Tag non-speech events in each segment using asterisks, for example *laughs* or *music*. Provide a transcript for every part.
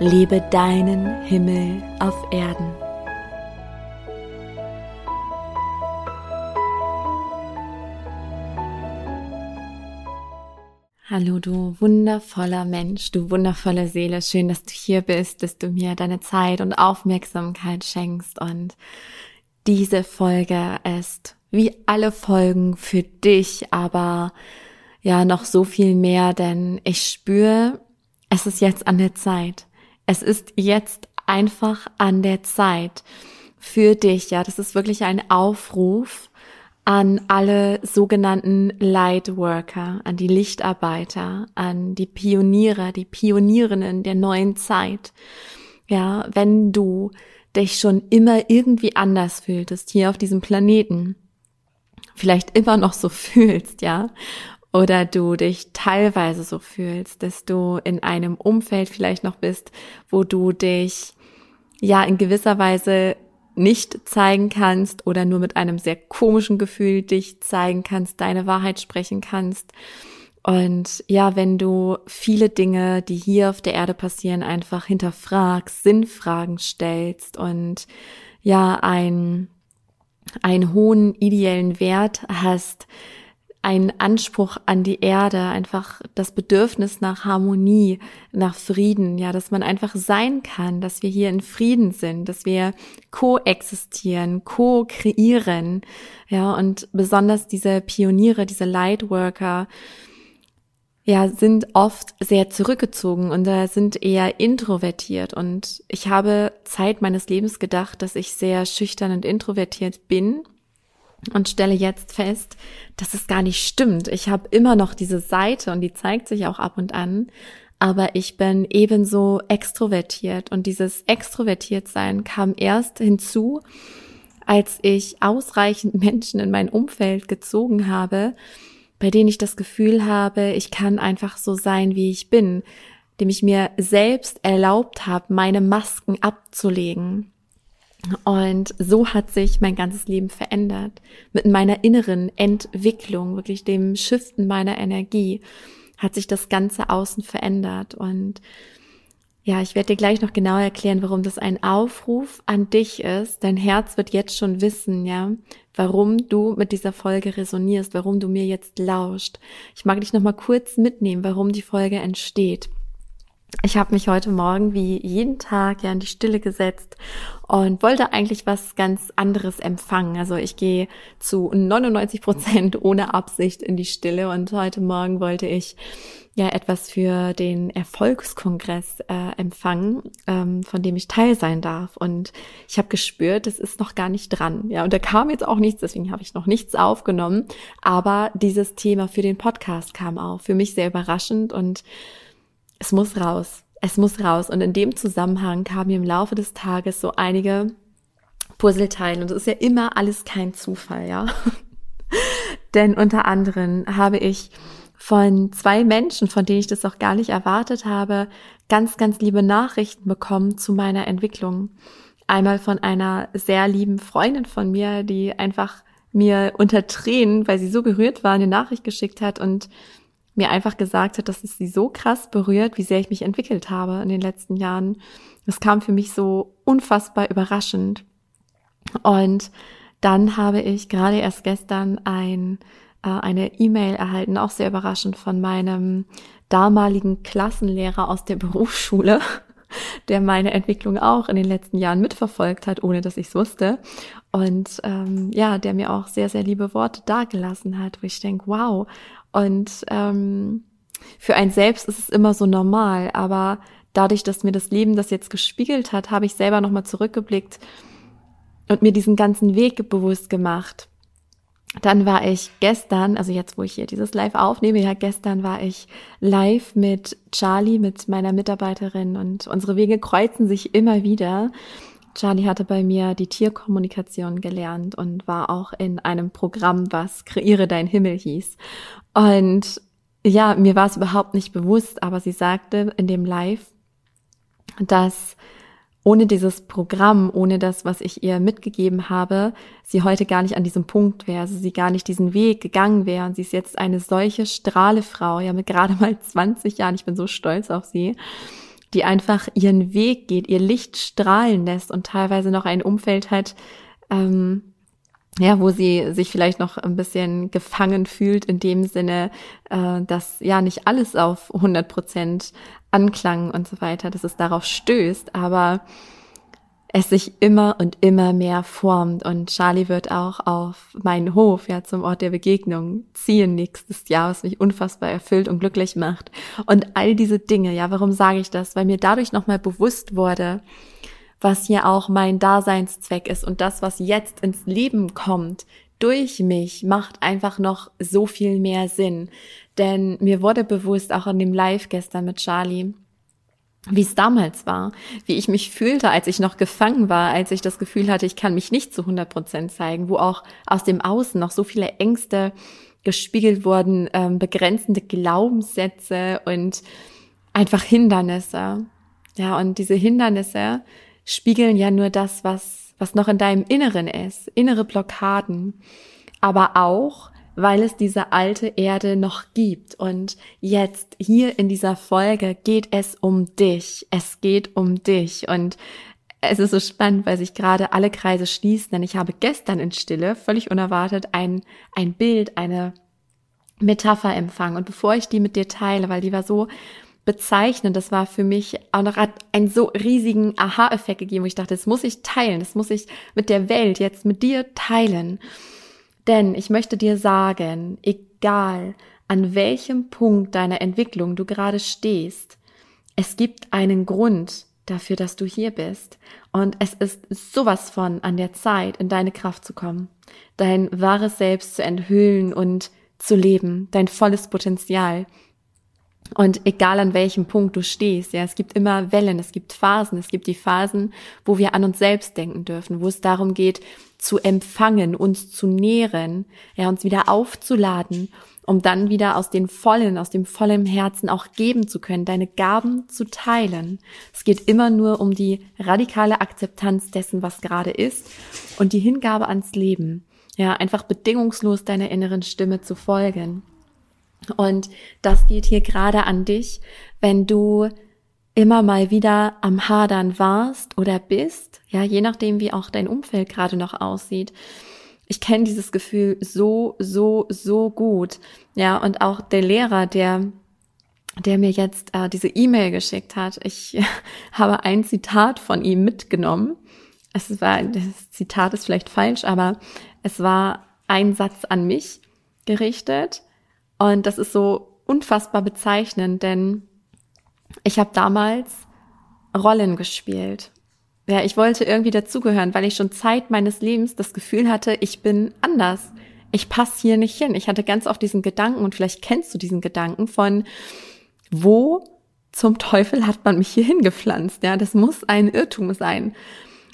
Lebe deinen Himmel auf Erden. Hallo, du wundervoller Mensch, du wundervolle Seele. Schön, dass du hier bist, dass du mir deine Zeit und Aufmerksamkeit schenkst. Und diese Folge ist wie alle Folgen für dich, aber ja, noch so viel mehr, denn ich spüre, es ist jetzt an der Zeit. Es ist jetzt einfach an der Zeit für dich. Ja, das ist wirklich ein Aufruf an alle sogenannten Lightworker, an die Lichtarbeiter, an die Pioniere, die Pionierinnen der neuen Zeit. Ja, wenn du dich schon immer irgendwie anders fühltest hier auf diesem Planeten, vielleicht immer noch so *laughs* fühlst, ja, oder du dich teilweise so fühlst, dass du in einem Umfeld vielleicht noch bist, wo du dich ja in gewisser Weise nicht zeigen kannst oder nur mit einem sehr komischen Gefühl dich zeigen kannst, deine Wahrheit sprechen kannst. Und ja, wenn du viele Dinge, die hier auf der Erde passieren, einfach hinterfragst, Sinnfragen stellst und ja, ein, einen hohen ideellen Wert hast, ein Anspruch an die Erde, einfach das Bedürfnis nach Harmonie, nach Frieden, ja, dass man einfach sein kann, dass wir hier in Frieden sind, dass wir koexistieren, co-kreieren, ja, und besonders diese Pioniere, diese Lightworker, ja, sind oft sehr zurückgezogen und da sind eher introvertiert. Und ich habe Zeit meines Lebens gedacht, dass ich sehr schüchtern und introvertiert bin und stelle jetzt fest, dass es gar nicht stimmt. Ich habe immer noch diese Seite und die zeigt sich auch ab und an, aber ich bin ebenso extrovertiert. Und dieses extrovertiert sein kam erst hinzu, als ich ausreichend *laughs* Menschen in mein Umfeld gezogen habe, bei denen ich das Gefühl habe, ich kann einfach so sein, wie ich bin, dem ich mir selbst erlaubt habe, meine Masken abzulegen und so hat sich mein ganzes Leben verändert. Mit meiner inneren Entwicklung, wirklich dem Shiften meiner Energie, hat sich das ganze Außen verändert. Und ja, ich werde dir gleich noch genauer erklären, warum das ein Aufruf an dich ist. Dein Herz wird jetzt schon wissen, ja, warum du mit dieser Folge resonierst, warum du mir jetzt lauscht. Ich mag dich noch mal kurz mitnehmen, warum die Folge entsteht. Ich habe mich heute Morgen wie jeden Tag ja in die Stille gesetzt und wollte eigentlich was ganz anderes empfangen. Also ich gehe zu 99 Prozent *laughs* ohne Absicht in die Stille und heute Morgen wollte ich ja etwas für den Erfolgskongress äh, empfangen, ähm, von dem ich teil sein darf. Und ich habe gespürt, es ist noch gar nicht dran. Ja, und da kam jetzt auch nichts, deswegen habe ich noch nichts aufgenommen. Aber dieses Thema für den Podcast kam auf. Für mich sehr überraschend und es muss raus. Es muss raus. Und in dem Zusammenhang kamen mir im Laufe des Tages so einige Puzzleteile. Und es ist ja immer alles kein Zufall, ja. *laughs* Denn unter anderem habe ich von zwei Menschen, von denen ich das auch gar nicht erwartet habe, ganz, ganz liebe Nachrichten bekommen zu meiner Entwicklung. Einmal von einer sehr lieben Freundin von mir, die einfach mir unter Tränen, weil sie so gerührt war, eine Nachricht geschickt hat und mir einfach gesagt hat, dass es sie so krass berührt, wie sehr ich mich entwickelt habe in den letzten Jahren. Das kam für mich so unfassbar überraschend. Und dann habe ich gerade erst gestern ein, äh, eine E-Mail erhalten, auch sehr überraschend von meinem damaligen Klassenlehrer aus der *laughs* Berufsschule, der meine Entwicklung auch in den letzten Jahren mitverfolgt hat, ohne dass ich es wusste. Und ähm, ja, der mir auch sehr, sehr liebe Worte dargelassen hat, wo ich denke, wow, und ähm, für ein selbst ist es immer so normal, aber dadurch, dass mir das Leben das jetzt gespiegelt hat, habe ich selber nochmal zurückgeblickt und mir diesen ganzen Weg bewusst gemacht, dann war ich gestern, also jetzt, wo ich hier dieses Live aufnehme, ja, gestern war ich live mit Charlie, mit meiner Mitarbeiterin und unsere Wege kreuzen sich immer wieder. Charlie hatte bei mir die Tierkommunikation gelernt und war auch in einem Programm, was Kreiere dein Himmel hieß. Und ja, mir war es überhaupt nicht bewusst, aber sie sagte in dem Live, dass ohne dieses Programm, ohne das, was ich ihr mitgegeben habe, sie heute gar nicht an diesem Punkt wäre, also sie gar nicht diesen Weg gegangen wäre. Und sie ist jetzt eine solche Strahlefrau, ja, mit gerade mal *laughs* 20 Jahren. Ich bin so stolz auf sie, die einfach ihren Weg geht, ihr Licht strahlen lässt und teilweise noch ein Umfeld hat, ähm, ja, wo sie sich vielleicht noch ein bisschen gefangen fühlt in dem Sinne, äh, dass ja nicht alles auf 100 Prozent Anklang und so weiter, dass es darauf stößt, aber es sich immer und immer mehr formt und Charlie wird auch auf meinen Hof, ja, zum Ort der Begegnung ziehen nächstes Jahr, was mich unfassbar erfüllt und glücklich macht. Und all diese Dinge, ja, warum sage ich das? Weil mir dadurch nochmal bewusst wurde, was hier auch mein Daseinszweck ist und das, was jetzt ins Leben kommt, durch mich macht einfach noch so viel mehr Sinn. Denn mir wurde bewusst, auch in dem Live gestern mit Charlie, wie es damals war, wie ich mich fühlte, als ich noch gefangen war, als ich das Gefühl hatte, ich kann mich nicht zu 100 Prozent zeigen, wo auch aus dem Außen noch so viele Ängste gespiegelt wurden, ähm, begrenzende Glaubenssätze und einfach Hindernisse. Ja, und diese Hindernisse, spiegeln ja nur das, was, was noch in deinem Inneren ist, innere Blockaden, aber auch, weil es diese alte Erde noch gibt. Und jetzt hier in dieser Folge geht es um dich. Es geht um dich. Und es ist so spannend, weil sich gerade alle Kreise schließen, denn ich habe gestern in Stille völlig unerwartet ein, ein Bild, eine Metapher empfangen. Und bevor ich die mit dir teile, weil die war so bezeichnend. Das war für mich auch noch einen so riesigen Aha-Effekt gegeben, wo ich dachte, das muss ich teilen, das muss ich mit der Welt jetzt mit dir teilen. Denn ich möchte dir sagen, egal an welchem Punkt deiner Entwicklung du gerade stehst, es gibt einen Grund dafür, dass du hier bist. Und es ist sowas von an der Zeit, in deine Kraft zu kommen, dein wahres Selbst zu enthüllen und zu leben, dein volles Potenzial. Und egal an welchem Punkt du stehst, ja, es gibt immer Wellen, es gibt Phasen, es gibt die Phasen, wo wir an uns selbst denken dürfen, wo es darum geht, zu empfangen, uns zu nähren, ja, uns wieder aufzuladen, um dann wieder aus den vollen, aus dem vollen Herzen auch geben zu können, deine Gaben zu teilen. Es geht immer nur um die radikale Akzeptanz dessen, was gerade ist und die Hingabe ans Leben. Ja, einfach bedingungslos deiner inneren Stimme zu folgen. Und das geht hier gerade an dich, wenn du immer mal wieder am Hadern warst oder bist, ja, je nachdem, wie auch dein Umfeld gerade noch aussieht. Ich kenne dieses Gefühl so, so, so gut. Ja, und auch der Lehrer, der der mir jetzt äh, diese E-Mail geschickt hat. Ich *laughs* habe ein Zitat von ihm mitgenommen. Es war, das Zitat ist vielleicht falsch, aber es war ein Satz an mich gerichtet. Und das ist so unfassbar bezeichnend, denn ich habe damals Rollen gespielt. Ja, ich wollte irgendwie dazugehören, weil ich schon Zeit meines Lebens das Gefühl hatte, ich bin anders. Ich passe hier nicht hin. Ich hatte ganz oft diesen Gedanken und vielleicht kennst du diesen Gedanken von, wo zum Teufel hat man mich hier hingepflanzt? Ja, das muss ein Irrtum sein.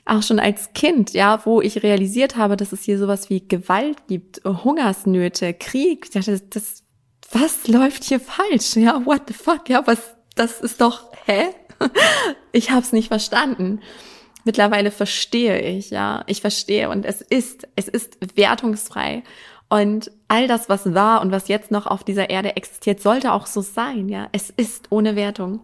Auch schon als Kind, ja, wo ich realisiert habe, dass es hier sowas wie Gewalt gibt, Hungersnöte, Krieg. Ja, das, das was läuft hier falsch? Ja, what the fuck? Ja, was, das ist doch, hä? *laughs* Ich hab's nicht verstanden. Mittlerweile verstehe ich, ja, ich verstehe und es ist, es ist wertungsfrei. Und all das, was war und was jetzt noch auf dieser Erde existiert, sollte auch so sein, ja. Es ist ohne Wertung.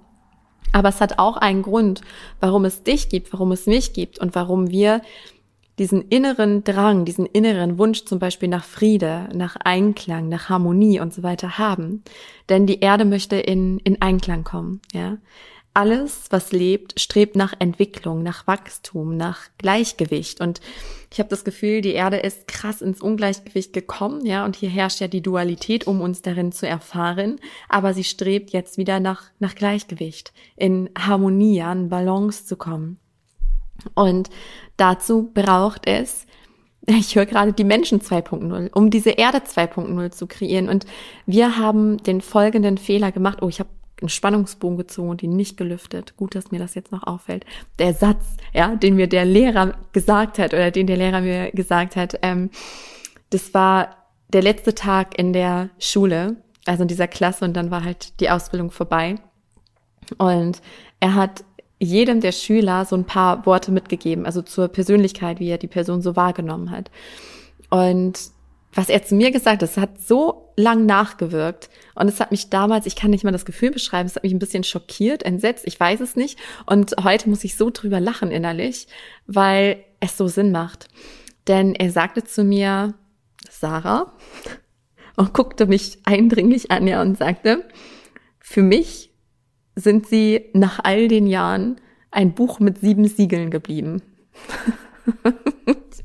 Aber es hat auch einen Grund, warum es dich gibt, warum es mich gibt und warum wir diesen inneren Drang, diesen inneren Wunsch zum Beispiel nach Friede, nach Einklang, nach Harmonie und so weiter haben. Denn die Erde möchte in, in Einklang kommen, ja. Alles, was lebt, strebt nach Entwicklung, nach Wachstum, nach Gleichgewicht. Und ich habe das Gefühl, die Erde ist krass ins Ungleichgewicht gekommen, ja, und hier herrscht ja die Dualität, um uns darin zu erfahren. Aber sie strebt jetzt wieder nach, nach Gleichgewicht, in Harmonie, an Balance zu kommen. Und dazu braucht es *laughs* ich höre gerade die Menschen 2.0, um diese Erde 2.0 zu kreieren. Und wir haben den folgenden Fehler gemacht. Oh, ich habe einen Spannungsbogen gezogen und ihn nicht gelüftet. Gut, dass mir das jetzt noch auffällt. Der Satz, ja, den mir der Lehrer gesagt hat oder den der Lehrer mir gesagt hat, ähm, das war der letzte Tag in der Schule, also in dieser Klasse und dann war halt die Ausbildung vorbei. Und er hat jedem der Schüler so ein paar Worte mitgegeben, also zur Persönlichkeit, wie er die Person so wahrgenommen hat. Und was er zu mir gesagt hat, es hat so lang nachgewirkt und es hat mich damals, ich kann nicht mal das Gefühl beschreiben, es hat mich ein bisschen schockiert, entsetzt, ich weiß es nicht und heute muss ich so drüber lachen innerlich, weil es so Sinn macht. Denn er sagte zu mir, Sarah, *laughs* und guckte mich eindringlich an ja, und sagte, für mich sind sie nach all den Jahren ein Buch mit sieben Siegeln geblieben.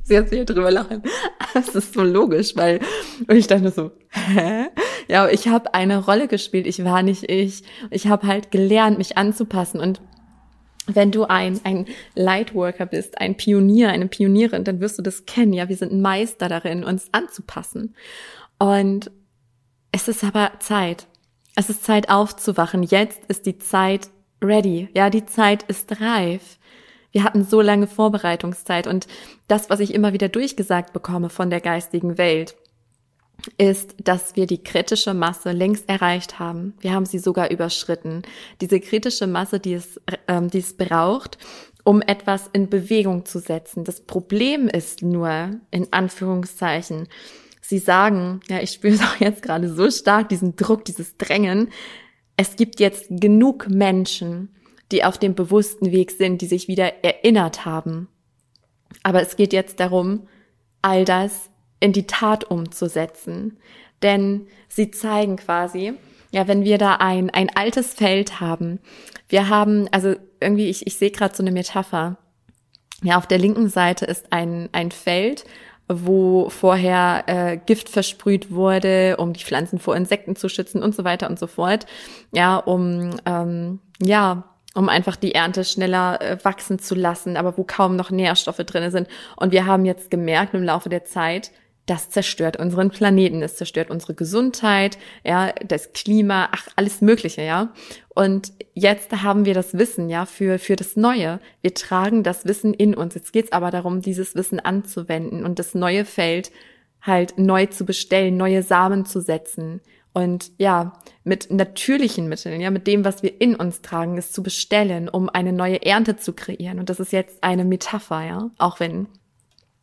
Sie hat sich drüber lachen. Das ist so logisch, weil und ich dachte so, hä? Ja, ich habe eine Rolle gespielt. Ich war nicht ich. Ich habe halt gelernt, mich anzupassen und wenn du ein, ein Lightworker bist, ein Pionier, eine Pionierin, dann wirst du das kennen. Ja, wir sind Meister darin, uns anzupassen. Und es ist aber Zeit. Es ist Zeit aufzuwachen. Jetzt ist die Zeit ready. Ja, die Zeit ist reif. Wir hatten so lange Vorbereitungszeit und das, was ich immer wieder durchgesagt bekomme von der geistigen Welt, ist, dass wir die kritische Masse längst erreicht haben. Wir haben sie sogar überschritten. Diese kritische Masse, die es, ähm, die es braucht, um etwas in Bewegung zu setzen. Das Problem ist nur, in Anführungszeichen, Sie sagen, ja, ich spüre es auch jetzt gerade so stark, diesen Druck, dieses Drängen. Es gibt jetzt genug Menschen, die auf dem bewussten Weg sind, die sich wieder erinnert haben. Aber es geht jetzt darum, all das in die Tat umzusetzen. Denn sie zeigen quasi, ja, wenn wir da ein, ein altes Feld haben, wir haben, also irgendwie, ich, ich sehe gerade so eine Metapher. Ja, auf der linken Seite ist ein, ein Feld, wo vorher äh, Gift versprüht wurde, um die Pflanzen vor Insekten zu schützen und so weiter und so fort. Ja, um ähm, ja um einfach die Ernte schneller äh, wachsen zu lassen, aber wo kaum noch Nährstoffe drinne sind. Und wir haben jetzt gemerkt im Laufe der Zeit, das zerstört unseren Planeten, es zerstört unsere Gesundheit, ja, das Klima, ach, alles Mögliche, ja. Und jetzt haben wir das Wissen, ja, für, für das Neue. Wir tragen das Wissen in uns. Jetzt geht's aber darum, dieses Wissen anzuwenden und das neue Feld halt neu zu bestellen, neue Samen zu setzen und ja, mit natürlichen Mitteln, ja, mit dem, was wir in uns tragen, es zu bestellen, um eine neue Ernte zu kreieren. Und das ist jetzt eine Metapher, ja, auch wenn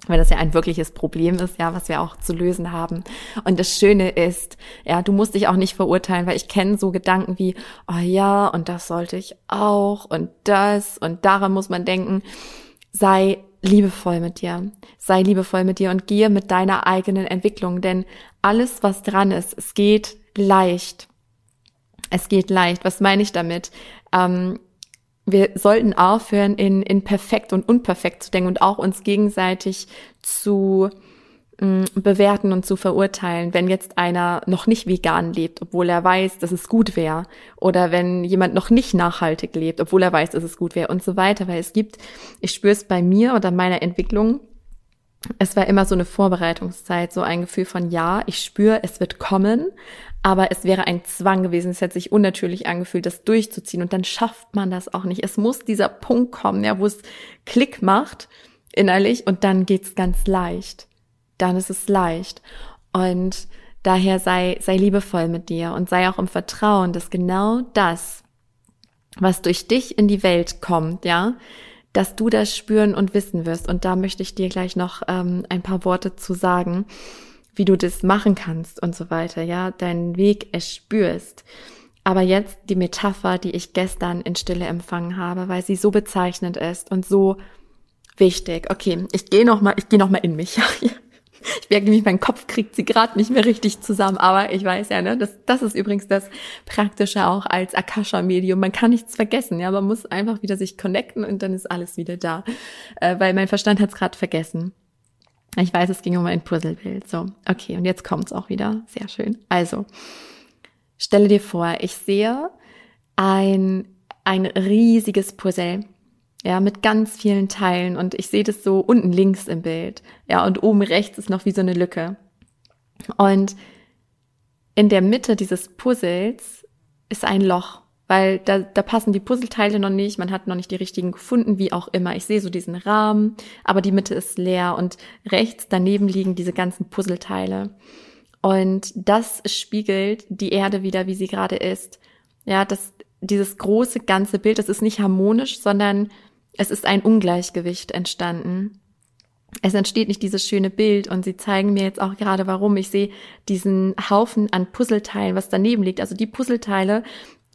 weil das ja ein wirkliches Problem ist, ja, was wir auch zu lösen haben. Und das Schöne ist, ja, du musst dich auch nicht verurteilen, weil ich kenne so Gedanken wie, oh ja, und das sollte ich auch und das und daran muss man denken. Sei liebevoll mit dir. Sei liebevoll mit dir und gehe mit deiner eigenen Entwicklung, denn alles, was dran ist, es geht leicht. Es geht leicht. Was meine ich damit? Ähm, wir sollten aufhören, in, in perfekt und unperfekt zu denken und auch uns gegenseitig zu mm, bewerten und zu verurteilen, wenn jetzt einer noch nicht vegan lebt, obwohl er weiß, dass es gut wäre, oder wenn jemand noch nicht nachhaltig lebt, obwohl er weiß, dass es gut wäre und so weiter, weil es gibt, ich spüre es bei mir oder meiner Entwicklung, es war immer so eine Vorbereitungszeit, so ein Gefühl von ja, ich spüre, es wird kommen, aber es wäre ein Zwang gewesen. Es hätte sich unnatürlich angefühlt, das durchzuziehen. Und dann schafft man das auch nicht. Es muss dieser Punkt kommen, ja, wo es Klick macht innerlich und dann geht's ganz leicht. Dann ist es leicht. Und daher sei, sei liebevoll mit dir und sei auch im Vertrauen, dass genau das, was durch dich in die Welt kommt, ja, dass du das spüren und wissen wirst. Und da möchte ich dir gleich noch ähm, ein paar Worte zu sagen wie du das machen kannst und so weiter, ja, deinen Weg erspürst. Aber jetzt die Metapher, die ich gestern in Stille empfangen habe, weil sie so bezeichnend ist und so wichtig. Okay, ich gehe noch mal, ich gehe noch mal in mich. *laughs* Ich merke nämlich, mein Kopf kriegt sie gerade nicht mehr richtig zusammen, aber ich weiß ja, ne, das, das ist übrigens das Praktische auch als Akasha-Medium. Man kann nichts vergessen, ja, man muss einfach wieder sich connecten und dann ist alles wieder da, äh, weil mein Verstand hat es gerade vergessen. Ich weiß, es ging um ein Puzzlebild. So, okay, und jetzt kommt's auch wieder. Sehr schön. Also, stelle dir vor, ich sehe ein, ein riesiges Puzzle. Ja, mit ganz vielen Teilen und ich sehe das so unten links im Bild. Ja, und oben rechts ist noch wie so eine Lücke. Und in der Mitte dieses Puzzles ist ein Loch, weil da, da passen die Puzzleteile noch nicht, man hat noch nicht die richtigen gefunden, wie auch immer. Ich sehe so diesen Rahmen, aber die Mitte ist leer und rechts daneben liegen diese ganzen Puzzleteile. Und das spiegelt die Erde wieder, wie sie gerade ist. Ja, das, dieses große ganze Bild, das ist nicht harmonisch, sondern es ist ein Ungleichgewicht entstanden es entsteht nicht dieses schöne Bild und sie zeigen mir jetzt auch gerade warum. Ich sehe diesen Haufen an Puzzleteilen, was daneben liegt. Also die Puzzleteile,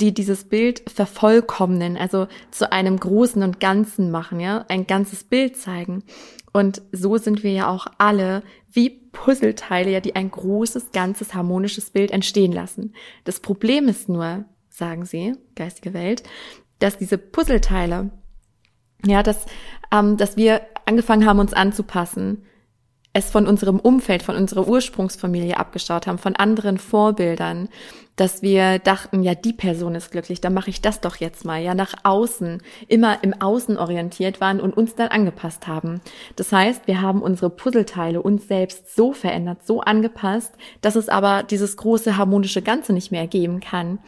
die dieses Bild vervollkommnen, also zu einem großen und ganzen machen, ja, ein ganzes Bild zeigen. Und so sind wir ja auch alle wie Puzzleteile, ja, die ein großes, ganzes, harmonisches Bild entstehen lassen. Das Problem ist nur, sagen sie, geistige Welt, dass diese Puzzleteile, ja, dass, ähm, dass wir angefangen haben, uns anzupassen, es von unserem Umfeld, von unserer Ursprungsfamilie abgeschaut haben, von anderen Vorbildern, dass wir dachten, ja, die Person ist glücklich, dann mache ich das doch jetzt mal, ja, nach außen, immer im Außen orientiert waren und uns dann angepasst haben. Das heißt, wir haben unsere Puzzleteile uns selbst so verändert, so angepasst, dass es aber dieses große harmonische Ganze nicht mehr ergeben kann.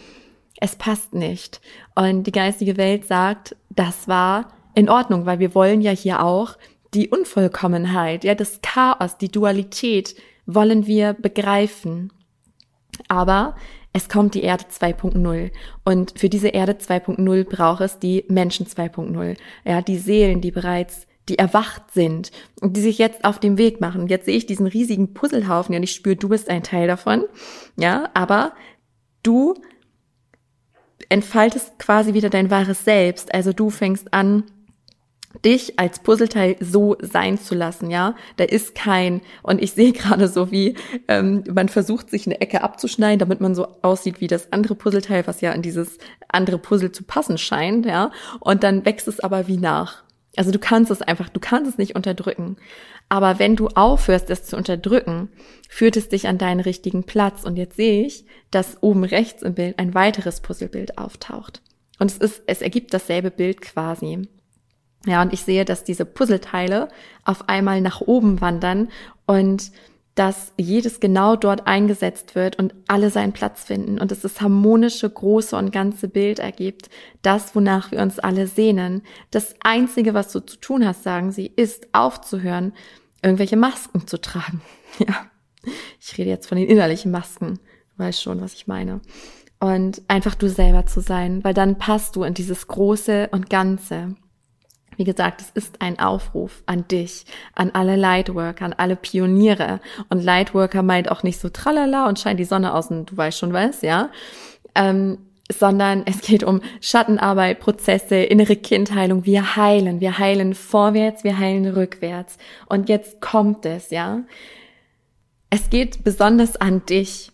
Es passt nicht. Und die geistige Welt sagt, das war in Ordnung, weil wir wollen ja hier auch die Unvollkommenheit, ja, das Chaos, die Dualität wollen wir begreifen. Aber es kommt die Erde 2.0 und für diese Erde 2.0 braucht es die Menschen 2.0, ja, die Seelen, die bereits die erwacht sind und die sich jetzt auf dem Weg machen. Jetzt sehe ich diesen riesigen Puzzlehaufen und ich spüre, du bist ein Teil davon, ja, aber du entfaltest quasi wieder dein wahres Selbst. Also du fängst an, dich als Puzzleteil so sein zu lassen, ja. Da ist kein, und ich sehe *laughs* gerade so, wie ähm, man versucht, sich eine Ecke abzuschneiden, damit man so aussieht wie das andere Puzzleteil, was ja in dieses andere Puzzle zu passen scheint, ja. Und dann wächst es aber wie nach. Also du kannst es einfach, du kannst es nicht unterdrücken. Aber wenn du aufhörst, es zu unterdrücken, führt es dich an deinen richtigen Platz. Und jetzt sehe ich, dass oben rechts im Bild ein weiteres Puzzlebild auftaucht. Und es ist, es ergibt dasselbe Bild quasi. Ja, und ich sehe, dass diese Puzzleteile auf einmal nach oben wandern und dass jedes genau dort eingesetzt wird und alle seinen Platz finden und es das harmonische, große und ganze Bild ergibt, das, wonach wir uns alle sehnen. Das Einzige, was du zu tun hast, sagen sie, ist aufzuhören, irgendwelche Masken zu tragen. *laughs* Ja, ich rede jetzt von den innerlichen Masken. Du weißt schon, was ich meine. Und einfach du selber zu sein, weil dann passt du in dieses Große und Ganze. Wie gesagt, es ist ein Aufruf an dich, an alle Lightworker, an alle Pioniere. Und Lightworker meint auch nicht so tralala und scheint die Sonne außen, du weißt schon was, ja. Ähm, sondern es geht um Schattenarbeit, Prozesse, innere Kindheilung. Wir heilen, wir heilen vorwärts, wir heilen rückwärts. Und jetzt kommt es, ja. Es geht besonders an dich,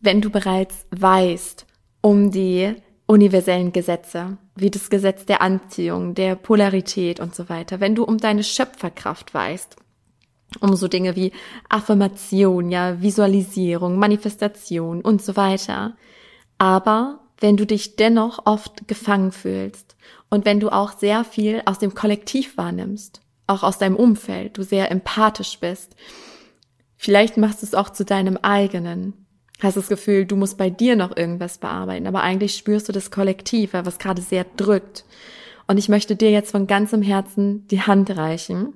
wenn du bereits weißt um die universellen Gesetze, wie das Gesetz der Anziehung, der Polarität und so weiter. Wenn du um deine Schöpferkraft weißt, um so Dinge wie Affirmation, ja, Visualisierung, Manifestation und so weiter. Aber wenn du dich dennoch oft gefangen fühlst und wenn du auch sehr viel aus dem Kollektiv wahrnimmst, auch aus deinem Umfeld, du sehr empathisch bist, vielleicht machst du es auch zu deinem eigenen, hast das Gefühl, du musst bei dir noch irgendwas bearbeiten, aber eigentlich spürst du das Kollektiv, was gerade sehr drückt. Und ich möchte dir jetzt von ganzem Herzen die Hand reichen.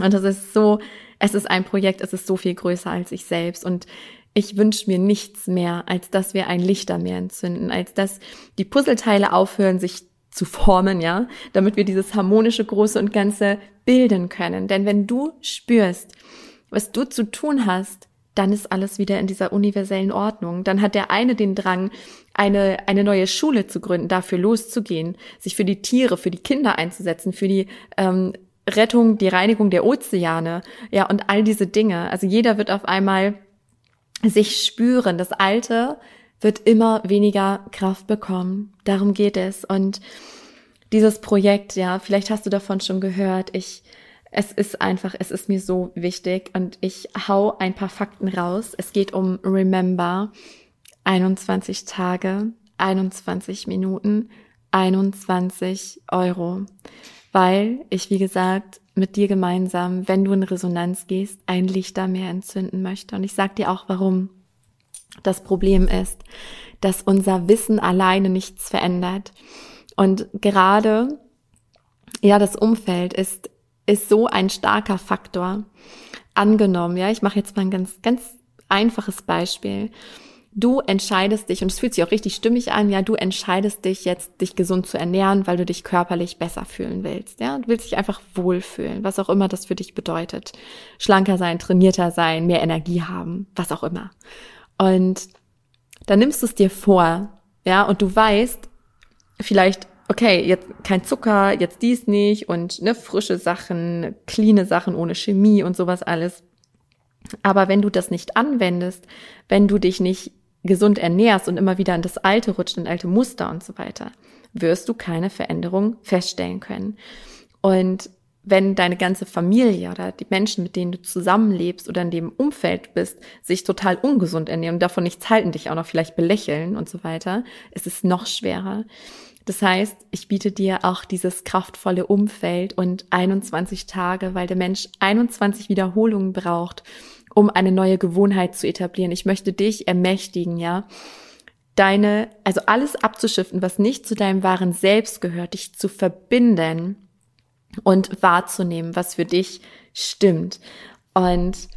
Und das ist so, es ist ein Projekt, es ist so viel größer als ich selbst. Und ich wünsche mir nichts mehr, als dass wir ein Lichtermeer entzünden, als dass die Puzzleteile aufhören, sich zu formen, ja, damit wir dieses harmonische Große und Ganze bilden können. Denn wenn du spürst, was du zu tun hast, dann ist alles wieder in dieser universellen Ordnung. Dann hat der eine den Drang, eine, eine neue Schule zu gründen, dafür loszugehen, sich für die Tiere, für die Kinder einzusetzen, für die ähm, Rettung, die Reinigung der Ozeane, ja, und all diese Dinge. Also jeder wird auf einmal sich spüren. Das Alte wird immer weniger Kraft bekommen. Darum geht es. Und dieses Projekt, ja, vielleicht hast du davon schon gehört. Ich es ist einfach, es ist mir so wichtig und ich hau ein paar Fakten raus. Es geht um Remember. 21 Tage, 21 Minuten, 21 Euro. weil ich, wie gesagt, mit dir gemeinsam, wenn du in Resonanz gehst, ein Lichter mehr entzünden möchte. Und ich sag dir auch, warum. Das Problem ist, dass unser Wissen alleine nichts verändert. Und gerade, ja, das Umfeld ist, ist so ein starker Faktor. Angenommen, ja, ich mache jetzt mal ein ganz, ganz einfaches Beispiel. Du entscheidest dich, und es fühlt sich auch richtig stimmig an, ja, du entscheidest dich jetzt, dich gesund zu ernähren, weil du dich körperlich besser fühlen willst, ja. Du willst dich einfach wohlfühlen, was auch immer das für dich bedeutet. Schlanker sein, trainierter sein, mehr Energie haben, was auch immer. Und dann nimmst du es dir vor, ja, und du weißt vielleicht, okay, jetzt kein Zucker, jetzt dies nicht und ne, frische Sachen, cleane Sachen ohne Chemie und sowas alles. Aber wenn du das nicht anwendest, wenn du dich nicht gesund ernährst und immer wieder in das Alte rutscht, in alte Muster und so weiter, wirst du keine Veränderung feststellen können. Und wenn deine ganze Familie oder die Menschen, mit denen du zusammenlebst oder in dem Umfeld bist, sich total ungesund ernähren und davon nichts halten, dich auch noch vielleicht belächeln und so weiter, ist es noch schwerer. Das heißt, ich biete dir auch dieses kraftvolle Umfeld und 21 Tage, weil der Mensch 21 Wiederholungen braucht, um eine neue Gewohnheit zu etablieren. Ich möchte dich ermächtigen, ja, deine, also alles abzuschiften, was nicht zu deinem wahren Selbst gehört, dich zu verbinden und wahrzunehmen, was für dich stimmt. Und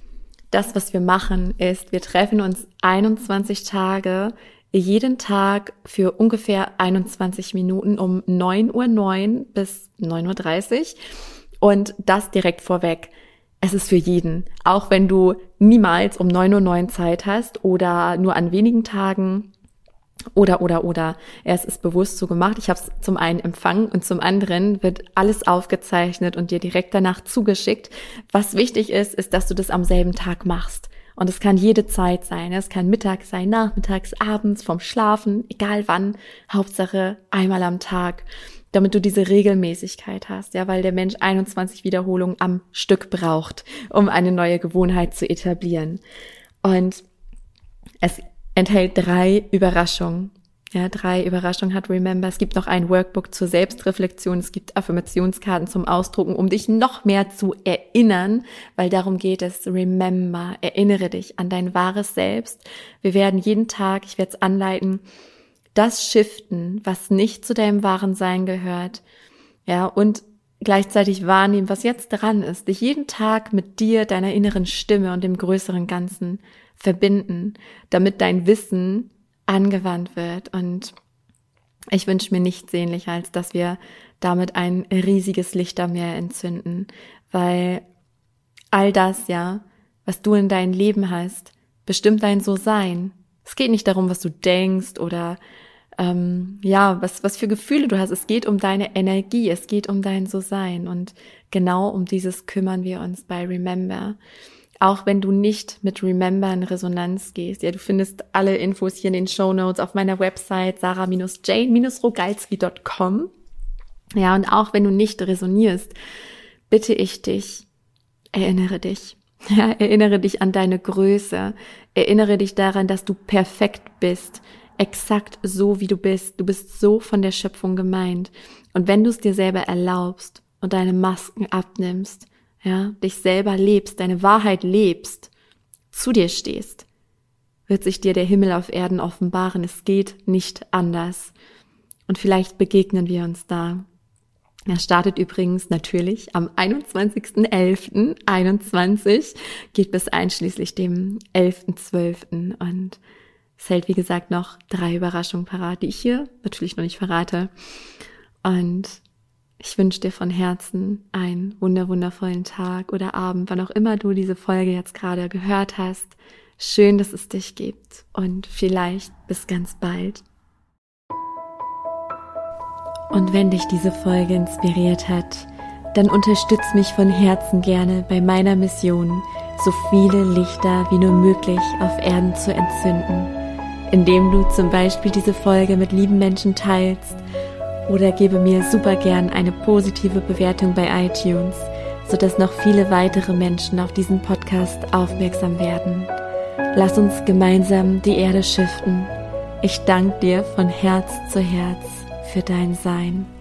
das, was wir machen, ist, wir treffen uns 21 Tage jeden Tag für ungefähr 21 Minuten um 9.09 Uhr bis 9.30 Uhr. Und das direkt vorweg. Es ist für jeden. Auch wenn du niemals um 9.09 Uhr Zeit hast oder nur an wenigen Tagen oder, oder, oder. Es ist bewusst so gemacht. Ich habe es zum einen empfangen und zum anderen wird alles aufgezeichnet und dir direkt danach zugeschickt. Was wichtig ist, ist, dass du das am selben Tag machst. Und es kann jede Zeit sein. Es kann Mittag sein, nachmittags, abends, vom Schlafen, egal wann. Hauptsache einmal am Tag, damit du diese Regelmäßigkeit hast. Ja, weil der Mensch 21 Wiederholungen am Stück braucht, um eine neue Gewohnheit zu etablieren. Und es enthält drei Überraschungen. Ja, drei Überraschungen hat Remember. Es gibt noch ein Workbook zur Selbstreflexion. Es gibt Affirmationskarten zum Ausdrucken, um dich noch mehr zu erinnern, weil darum geht es. Remember. Erinnere dich an dein wahres Selbst. Wir werden jeden Tag, ich werde es anleiten, das shiften, was nicht zu deinem wahren Sein gehört. Ja, und gleichzeitig wahrnehmen, was jetzt dran ist. Dich jeden Tag mit dir, deiner inneren Stimme und dem größeren Ganzen verbinden, damit dein Wissen angewandt wird. Und ich wünsche mir nichts sehnlicher, als dass wir damit ein riesiges Lichtermeer entzünden, weil all das, ja, was du in deinem Leben hast, bestimmt dein So-Sein. Es geht nicht darum, was du denkst oder ähm, ja, was, was für Gefühle du hast. Es geht um deine Energie, es geht um dein So-Sein. Und genau um dieses kümmern wir uns bei Remember auch wenn du nicht mit Remember in Resonanz gehst. Ja, du findest alle Infos hier in den Show Notes auf meiner Website sarah-jane-rogalski.com. Ja, und auch wenn du nicht resonierst, bitte ich dich, erinnere dich. *laughs* Ja, erinnere dich an deine Größe. Erinnere dich daran, dass du perfekt bist. Exakt so, wie du bist. Du bist so von der Schöpfung gemeint. Und wenn du es dir selber erlaubst und deine Masken abnimmst, ja, dich selber lebst, deine Wahrheit lebst, zu dir stehst, wird sich dir der Himmel auf Erden offenbaren. Es geht nicht anders. Und vielleicht begegnen wir uns da. Er startet übrigens natürlich am 21.11.21, geht bis einschließlich dem 11.12. Und es hält, wie gesagt, noch drei Überraschungen parat, die ich hier natürlich noch nicht verrate. Und ich wünsche dir von Herzen einen wunderwundervollen Tag oder Abend, wann auch immer du diese Folge jetzt gerade gehört hast. Schön, dass es dich gibt und vielleicht bis ganz bald. Und wenn dich diese Folge inspiriert hat, dann unterstütz mich von Herzen gerne bei meiner Mission, so viele Lichter wie nur möglich auf Erden zu entzünden, indem du zum Beispiel diese Folge mit lieben Menschen teilst oder gebe mir super gern eine positive Bewertung bei iTunes, sodass noch viele weitere Menschen auf diesen Podcast aufmerksam werden. Lass uns gemeinsam die Erde schiften. Ich danke dir von Herz zu Herz für dein Sein.